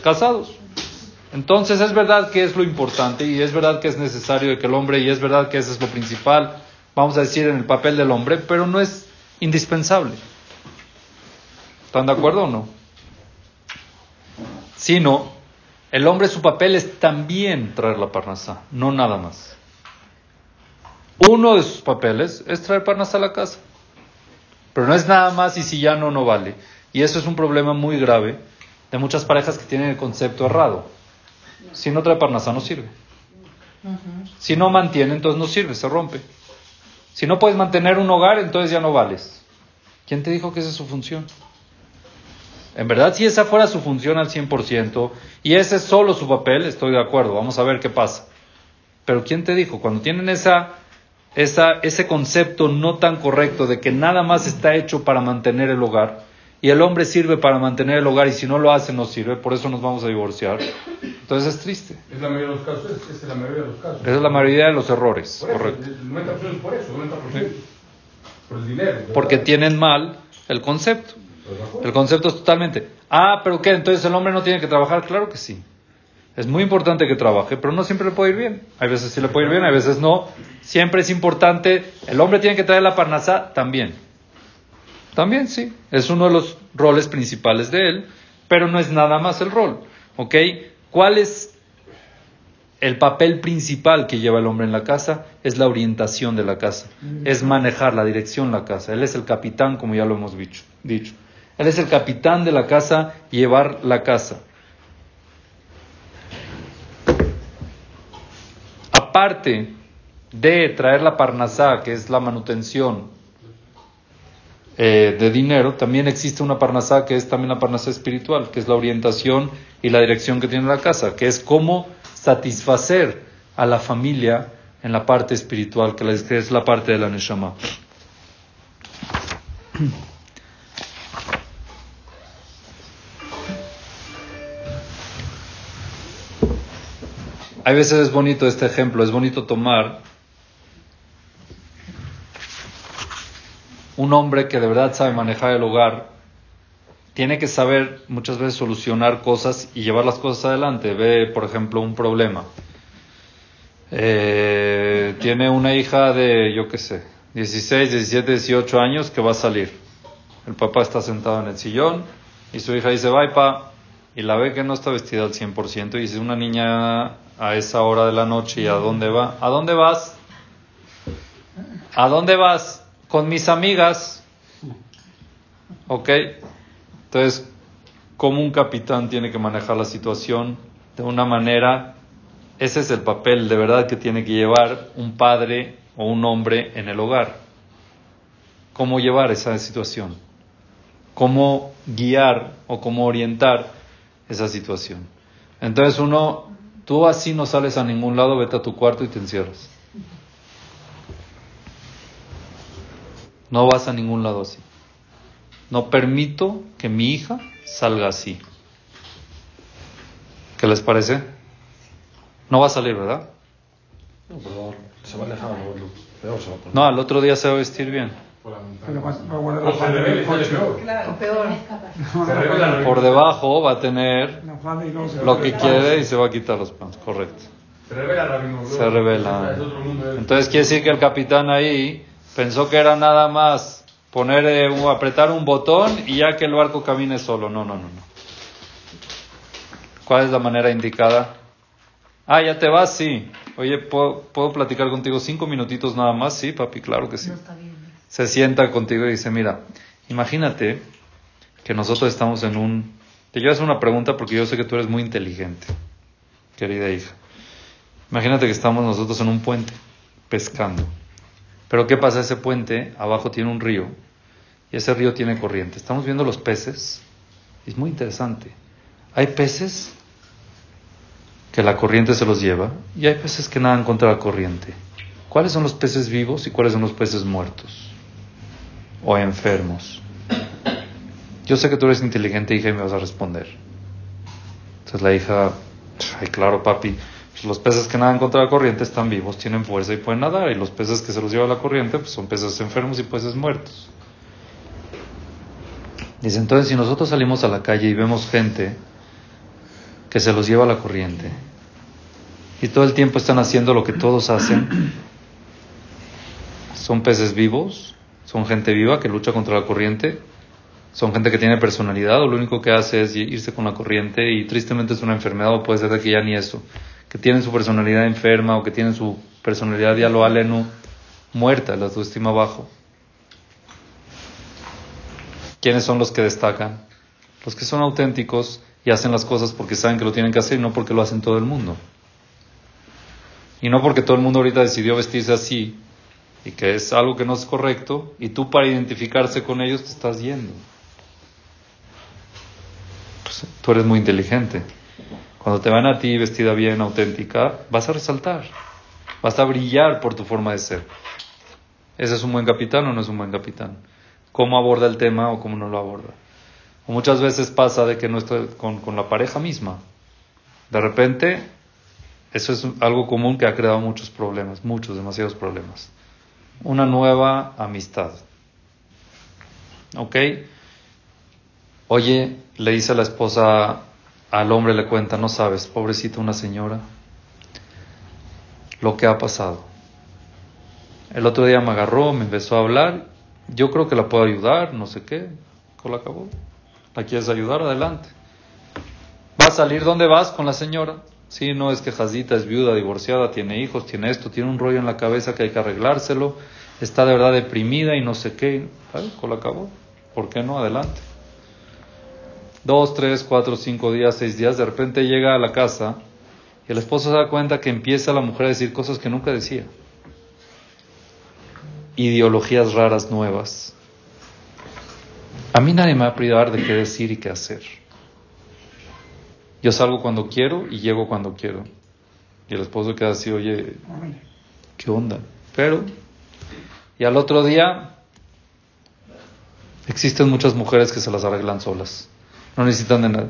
Casados. Entonces es verdad que es lo importante y es verdad que es necesario que el hombre, y es verdad que eso es lo principal, vamos a decir, en el papel del hombre, pero no es indispensable. ¿Están de acuerdo o no? Sino, el hombre su papel es también traer la parnasá, no nada más. Uno de sus papeles es traer parnasá a la casa. Pero no es nada más y si ya no, no vale. Y eso es un problema muy grave de muchas parejas que tienen el concepto errado. Si no trae parnasá, no sirve. Si no mantiene, entonces no sirve, se rompe. Si no puedes mantener un hogar, entonces ya no vales. ¿Quién te dijo que esa es su función? En verdad, si esa fuera su función al 100% y ese es solo su papel, estoy de acuerdo, vamos a ver qué pasa. Pero ¿quién te dijo? Cuando tienen esa esa, ese concepto no tan correcto de que nada más está hecho para mantener el hogar y el hombre sirve para mantener el hogar y si no lo hace no sirve, por eso nos vamos a divorciar. Entonces es triste. Es la mayoría de los casos, es, es la mayoría de los casos. Esa es la mayoría de los errores, Por eso, correcto. El 90% es por eso, el 90%. Por el dinero. ¿verdad? Porque tienen mal el concepto. Pues. El concepto es totalmente, ah, pero ¿qué? Entonces el hombre no tiene que trabajar, claro que sí. Es muy importante que trabaje, pero no siempre le puede ir bien. Hay veces sí le puede ir bien, hay veces no. Siempre es importante, el hombre tiene que traer la parnasá también. También sí, es uno de los roles principales de él, pero no es nada más el rol. ¿Ok? ¿Cuál es el papel principal que lleva el hombre en la casa? Es la orientación de la casa, es manejar la dirección de la casa. Él es el capitán, como ya lo hemos dicho. dicho. Él es el capitán de la casa, llevar la casa. Aparte de traer la parnasá, que es la manutención eh, de dinero, también existe una parnasá que es también la parnasá espiritual, que es la orientación y la dirección que tiene la casa, que es cómo satisfacer a la familia en la parte espiritual, que es la parte de la neshama. Hay veces es bonito este ejemplo, es bonito tomar un hombre que de verdad sabe manejar el hogar, tiene que saber muchas veces solucionar cosas y llevar las cosas adelante. Ve, por ejemplo, un problema. Eh, tiene una hija de, yo qué sé, 16, 17, 18 años que va a salir. El papá está sentado en el sillón y su hija dice, bye, pa. Y la ve que no está vestida al 100% y dice, una niña a esa hora de la noche y a dónde va. ¿A dónde vas? ¿A dónde vas? Con mis amigas. ¿Ok? Entonces, ¿cómo un capitán tiene que manejar la situación de una manera? Ese es el papel de verdad que tiene que llevar un padre o un hombre en el hogar. ¿Cómo llevar esa situación? ¿Cómo guiar o cómo orientar esa situación? Entonces uno Tú así no sales a ningún lado, vete a tu cuarto y te encierras. No vas a ningún lado así. No permito que mi hija salga así. ¿Qué les parece? No va a salir, ¿verdad? No, pero se va a alejar, lo peor se va a poner. No, al otro día se va a vestir bien. Va a guardar O se peor. Claro, peor. Revela Por debajo va a tener lo que quiere y se va a quitar los pants, correcto. Se revela Rabino. Se revela. Entonces quiere decir que el capitán ahí pensó que era nada más poner, eh, un- apretar un botón y ya que el barco camine solo. No, no, no, no. ¿Cuál es la manera indicada? Ah, ya te vas, sí. Oye, ¿puedo, ¿puedo platicar contigo cinco minutitos nada más? Sí, papi, claro que sí. Se sienta contigo y dice, mira, imagínate que nosotros estamos en un... Te quiero hacer una pregunta porque yo sé que tú eres muy inteligente, querida hija. Imagínate que estamos nosotros en un puente pescando. Pero ¿qué pasa? Ese puente abajo tiene un río y ese río tiene corriente. Estamos viendo los peces. Es muy interesante. Hay peces que la corriente se los lleva y hay peces que nadan contra la corriente. ¿Cuáles son los peces vivos y cuáles son los peces muertos o enfermos? Yo sé que tú eres inteligente, hija, y me vas a responder. Entonces la hija, ay, claro, papi, pues los peces que nadan contra la corriente están vivos, tienen fuerza y pueden nadar, y los peces que se los lleva la corriente pues son peces enfermos y peces muertos. Dice, entonces si nosotros salimos a la calle y vemos gente que se los lleva la corriente, y todo el tiempo están haciendo lo que todos hacen, son peces vivos, son gente viva que lucha contra la corriente, son gente que tiene personalidad o lo único que hace es irse con la corriente y tristemente es una enfermedad o puede ser de que ya ni eso, que tienen su personalidad enferma o que tienen su personalidad ya lo alenu muerta, la autoestima bajo. ¿Quiénes son los que destacan? Los que son auténticos y hacen las cosas porque saben que lo tienen que hacer y no porque lo hacen todo el mundo. Y no porque todo el mundo ahorita decidió vestirse así y que es algo que no es correcto y tú para identificarse con ellos te estás yendo. Pues, tú eres muy inteligente. Cuando te van a ti vestida bien, auténtica, vas a resaltar, vas a brillar por tu forma de ser. ¿Ese es un buen capitán o no es un buen capitán? ¿Cómo aborda el tema o cómo no lo aborda? O muchas veces pasa de que no está con, con la pareja misma. De repente, eso es algo común que ha creado muchos problemas, muchos, demasiados problemas. Una nueva amistad. ¿Ok? Oye, le dice la esposa, al hombre le cuenta, no sabes, pobrecita una señora, lo que ha pasado. El otro día me agarró, me empezó a hablar, yo creo que la puedo ayudar, no sé qué, la acabó. ¿La quieres ayudar? Adelante. ¿Va a salir? ¿Dónde vas con la señora? Sí, no, es que Jazita es viuda, divorciada, tiene hijos, tiene esto, tiene un rollo en la cabeza que hay que arreglárselo, está de verdad deprimida y no sé qué. ¿Sabes? la acabó. ¿Por qué no? Adelante. Dos, tres, cuatro, cinco días, seis días, de repente llega a la casa y el esposo se da cuenta que empieza la mujer a decir cosas que nunca decía. Ideologías raras nuevas. A mí nadie me va a privar de qué decir y qué hacer. Yo salgo cuando quiero y llego cuando quiero. Y el esposo queda así, oye, ¿qué onda? Pero, y al otro día, existen muchas mujeres que se las arreglan solas. No necesitan de nada.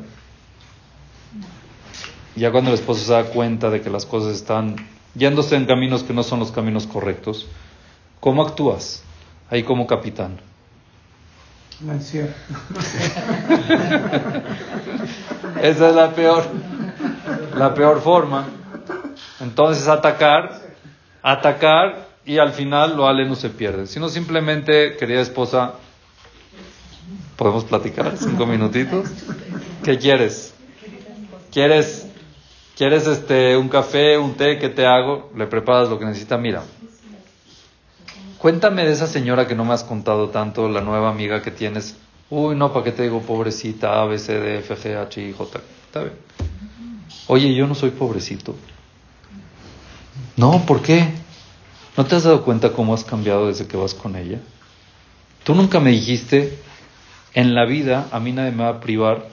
Ya cuando el esposo se da cuenta de que las cosas están yéndose en caminos que no son los caminos correctos, ¿cómo actúas? Ahí como capitán. Encierro. Esa es la peor, la peor forma. Entonces atacar, atacar y al final lo ale no se pierde. Sino simplemente, querida esposa, podemos platicar cinco minutitos. ¿Qué quieres? ¿Quieres, quieres este un café, un té? ¿Qué te hago? Le preparas lo que necesita. Mira, cuéntame de esa señora que no me has contado tanto, la nueva amiga que tienes. Uy, no, ¿para qué te digo pobrecita? A, B, C, D, F, G, H, I, J. Está bien. Oye, yo no soy pobrecito. No, ¿por qué? ¿No te has dado cuenta cómo has cambiado desde que vas con ella? Tú nunca me dijiste, en la vida a mí nadie me va a privar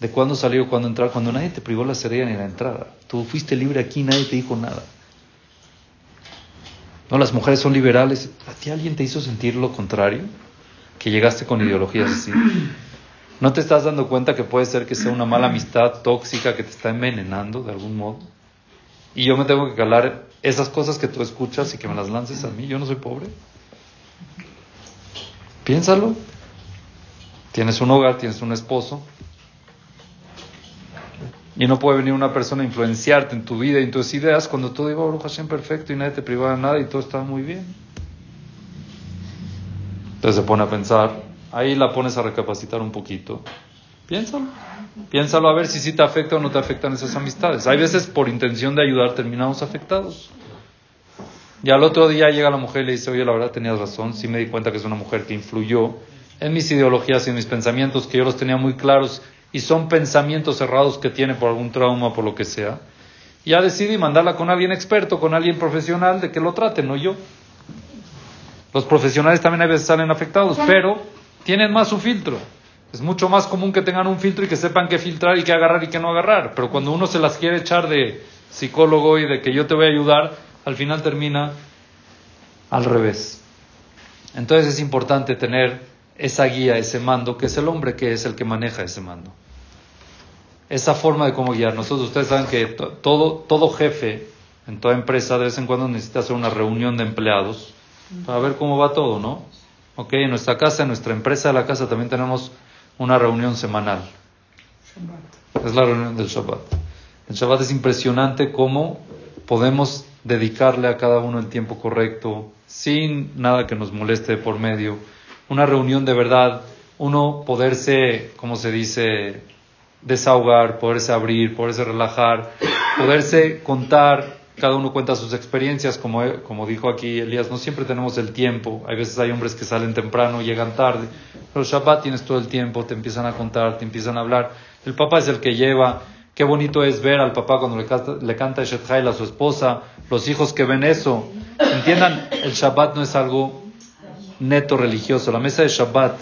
de cuándo salir o cuándo entrar, cuando nadie te privó la salida ni la entrada. Tú fuiste libre aquí, nadie te dijo nada. No, las mujeres son liberales. ¿A ti alguien te hizo sentir lo contrario? Que llegaste con ideologías así. ¿No te estás dando cuenta que puede ser que sea una mala amistad tóxica que te está envenenando de algún modo? Y yo me tengo que calar esas cosas que tú escuchas y que me las lances a mí. Yo no soy pobre. Piénsalo. Tienes un hogar, tienes un esposo. Y no puede venir una persona a influenciarte en tu vida y en tus ideas cuando todo iba a Hashem perfecto y nadie te privaba de nada y todo estaba muy bien. Entonces se pone a pensar, ahí la pones a recapacitar un poquito. Piénsalo. Piénsalo a ver si sí te afecta o no te afectan esas amistades. Hay veces por intención de ayudar terminamos afectados. Y al otro día llega la mujer y le dice, oye, la verdad tenías razón, sí me di cuenta que es una mujer que influyó en mis ideologías y en mis pensamientos, que yo los tenía muy claros y son pensamientos cerrados que tiene por algún trauma, por lo que sea. Ya decidí mandarla con alguien experto, con alguien profesional, de que lo trate, no yo. Los profesionales también a veces salen afectados, pero tienen más su filtro. Es mucho más común que tengan un filtro y que sepan qué filtrar y qué agarrar y qué no agarrar. Pero cuando uno se las quiere echar de psicólogo y de que yo te voy a ayudar, al final termina al revés. Entonces es importante tener esa guía, ese mando, que es el hombre que es el que maneja ese mando esa forma de cómo guiar. Nosotros, ustedes saben que todo, todo jefe en toda empresa de vez en cuando necesita hacer una reunión de empleados para ver cómo va todo, ¿no? Ok, en nuestra casa, en nuestra empresa de la casa también tenemos una reunión semanal. Es la reunión del Shabbat. El Shabbat es impresionante cómo podemos dedicarle a cada uno el tiempo correcto, sin nada que nos moleste por medio. Una reunión de verdad, uno poderse, como se dice, desahogar, poderse abrir, poderse relajar, poderse contar, cada uno cuenta sus experiencias, como, como dijo aquí Elías, no siempre tenemos el tiempo, hay veces hay hombres que salen temprano, llegan tarde, pero Shabbat tienes todo el tiempo, te empiezan a contar, te empiezan a hablar, el papá es el que lleva, qué bonito es ver al papá cuando le canta, le canta a su esposa, los hijos que ven eso, entiendan, el Shabbat no es algo neto religioso, la mesa de Shabbat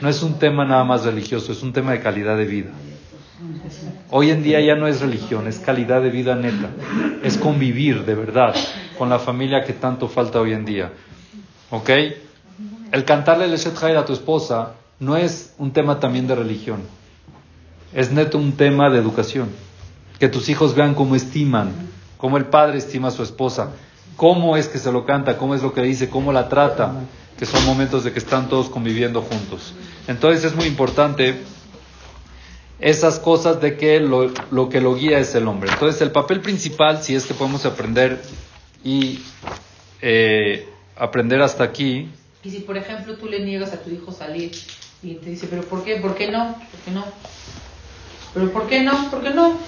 no es un tema nada más religioso, es un tema de calidad de vida. Hoy en día ya no es religión, es calidad de vida neta, es convivir de verdad con la familia que tanto falta hoy en día. ¿Ok? El cantarle el Eshet a tu esposa no es un tema también de religión, es neto un tema de educación. Que tus hijos vean cómo estiman, cómo el padre estima a su esposa, cómo es que se lo canta, cómo es lo que dice, cómo la trata, que son momentos de que están todos conviviendo juntos. Entonces es muy importante esas cosas de que lo, lo, que lo guía es el hombre. Entonces el papel principal, si es que podemos aprender y eh, aprender hasta aquí. Y si por ejemplo tú le niegas a tu hijo salir y te dice, pero ¿por qué? ¿Por qué no? ¿Por qué no? ¿Pero por qué no? ¿Por qué no?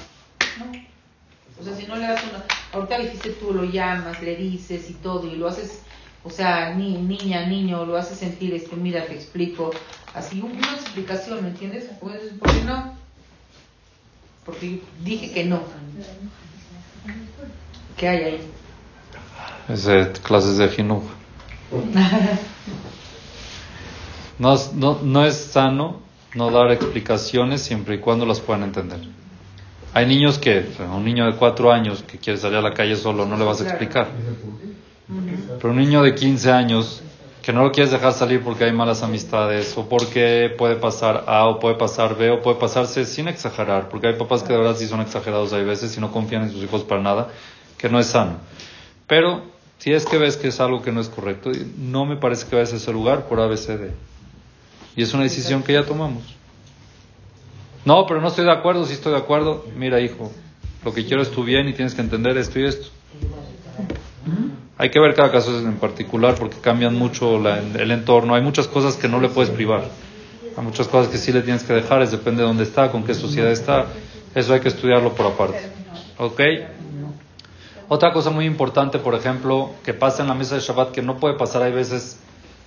O sea, si no le das una... Ahorita dijiste tú, lo llamas, le dices y todo, y lo haces, o sea, ni, niña, niño, lo haces sentir, este, mira, te explico, así una explicación, ¿me entiendes? ¿Por qué no? Porque dije que no. ¿Qué hay ahí? Es de clases de Jinuj. No, no, no es sano no dar explicaciones siempre y cuando las puedan entender. Hay niños que, un niño de cuatro años que quiere salir a la calle solo, no le vas a explicar. Pero un niño de 15 años que no lo quieres dejar salir porque hay malas amistades o porque puede pasar A o puede pasar B o puede pasarse sin exagerar, porque hay papás que de verdad sí son exagerados hay veces y no confían en sus hijos para nada, que no es sano. Pero si es que ves que es algo que no es correcto, no me parece que vayas a ese lugar por ABCD. Y es una decisión que ya tomamos. No, pero no estoy de acuerdo, si estoy de acuerdo, mira hijo, lo que quiero es tu bien y tienes que entender esto y esto. Hay que ver cada caso en particular porque cambian mucho el entorno. Hay muchas cosas que no le puedes privar. Hay muchas cosas que sí le tienes que dejar, es depende de dónde está, con qué sociedad está. Eso hay que estudiarlo por aparte. ¿Ok? Otra cosa muy importante, por ejemplo, que pasa en la mesa de Shabbat, que no puede pasar, hay veces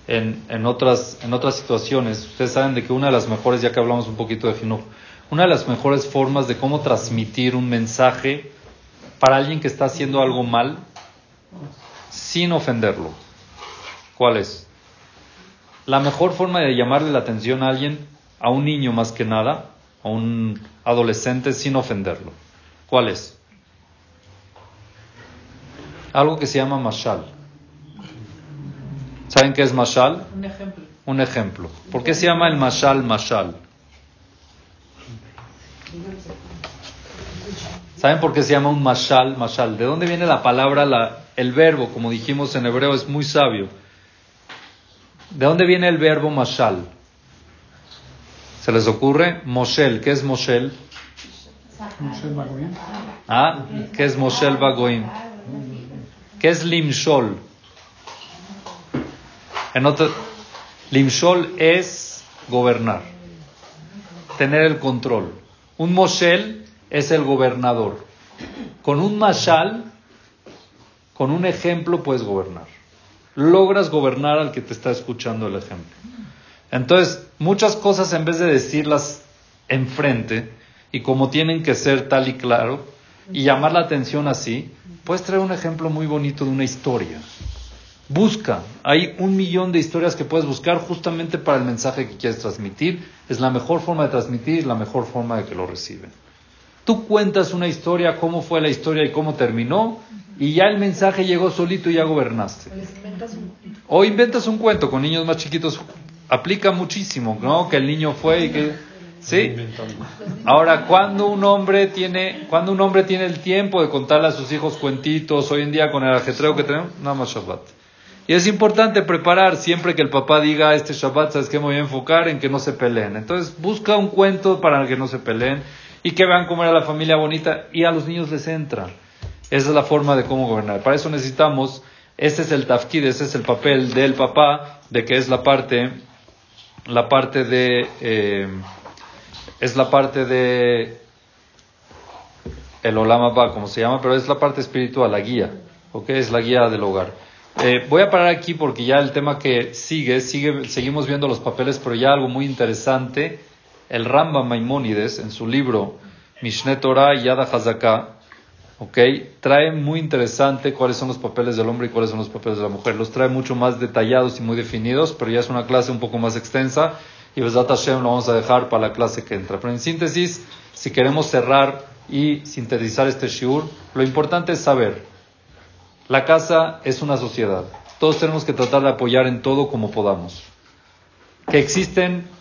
en, en, otras, en otras situaciones. Ustedes saben de que una de las mejores, ya que hablamos un poquito de Jinuj, una de las mejores formas de cómo transmitir un mensaje para alguien que está haciendo algo mal sin ofenderlo. ¿Cuál es? La mejor forma de llamarle la atención a alguien, a un niño más que nada, a un adolescente sin ofenderlo. ¿Cuál es? Algo que se llama mashal. ¿Saben qué es mashal? Un ejemplo. Un ejemplo. ¿Por qué se llama el mashal mashal? ¿Saben por qué se llama un mashal mashal? ¿De dónde viene la palabra, la, el verbo? Como dijimos en hebreo, es muy sabio. ¿De dónde viene el verbo mashal? ¿Se les ocurre? Moshel. ¿Qué es Moshel? ¿Ah? ¿Qué es Moshel Bagoim? ¿Qué es Limshol? En otro, Limshol es gobernar, tener el control. Un Moshel es el gobernador. Con un Mashal, con un ejemplo puedes gobernar. Logras gobernar al que te está escuchando el ejemplo. Entonces, muchas cosas en vez de decirlas enfrente y como tienen que ser tal y claro y llamar la atención así, puedes traer un ejemplo muy bonito de una historia. Busca, hay un millón de historias que puedes buscar justamente para el mensaje que quieres transmitir. Es la mejor forma de transmitir, es la mejor forma de que lo reciben. Tú cuentas una historia, cómo fue la historia y cómo terminó, y ya el mensaje llegó solito y ya gobernaste. O inventas un cuento con niños más chiquitos, aplica muchísimo, ¿no? Que el niño fue y que... ¿Sí? Ahora, cuando un hombre tiene, cuando un hombre tiene el tiempo de contarle a sus hijos cuentitos, hoy en día con el ajetreo que tenemos, nada más Shabbat. Y es importante preparar siempre que el papá diga este Shabbat, ¿sabes qué? Me voy a enfocar en que no se peleen. Entonces, busca un cuento para que no se peleen y que vean cómo era la familia bonita y a los niños les entra. Esa es la forma de cómo gobernar. Para eso necesitamos, ese es el tafkid, ese es el papel del papá, de que es la parte, la parte de, eh, es la parte de el Olama como se llama, pero es la parte espiritual, la guía, ¿ok? Es la guía del hogar. Eh, voy a parar aquí porque ya el tema que sigue, sigue, seguimos viendo los papeles, pero ya algo muy interesante. El Ramba Maimónides, en su libro Mishneh Torah Yada Hazaká, ¿ok? Trae muy interesante cuáles son los papeles del hombre y cuáles son los papeles de la mujer. Los trae mucho más detallados y muy definidos, pero ya es una clase un poco más extensa y Besat Hashem lo vamos a dejar para la clase que entra. Pero en síntesis, si queremos cerrar y sintetizar este shiur, lo importante es saber, la casa es una sociedad. Todos tenemos que tratar de apoyar en todo como podamos. Que existen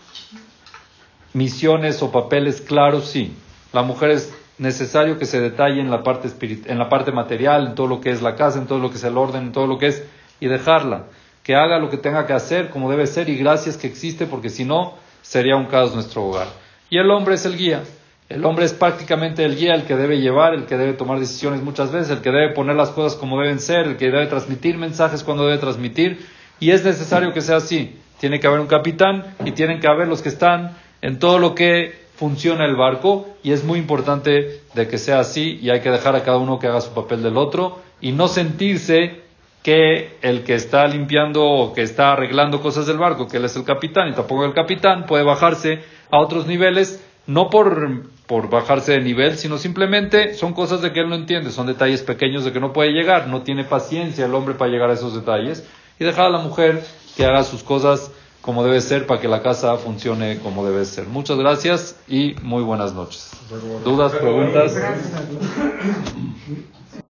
misiones o papeles claros, sí. La mujer es necesario que se detalle en la parte en la parte material, en todo lo que es la casa, en todo lo que es el orden, en todo lo que es y dejarla que haga lo que tenga que hacer como debe ser y gracias que existe porque si no sería un caos nuestro hogar. Y el hombre es el guía. El hombre es prácticamente el guía, el que debe llevar, el que debe tomar decisiones muchas veces, el que debe poner las cosas como deben ser, el que debe transmitir mensajes cuando debe transmitir. Y es necesario que sea así. Tiene que haber un capitán y tienen que haber los que están en todo lo que funciona el barco y es muy importante de que sea así y hay que dejar a cada uno que haga su papel del otro y no sentirse que el que está limpiando o que está arreglando cosas del barco, que él es el capitán y tampoco el capitán, puede bajarse a otros niveles, no por, por bajarse de nivel, sino simplemente son cosas de que él no entiende, son detalles pequeños de que no puede llegar, no tiene paciencia el hombre para llegar a esos detalles y dejar a la mujer que haga sus cosas como debe ser para que la casa funcione como debe ser. Muchas gracias y muy buenas noches. ¿Dudas, preguntas?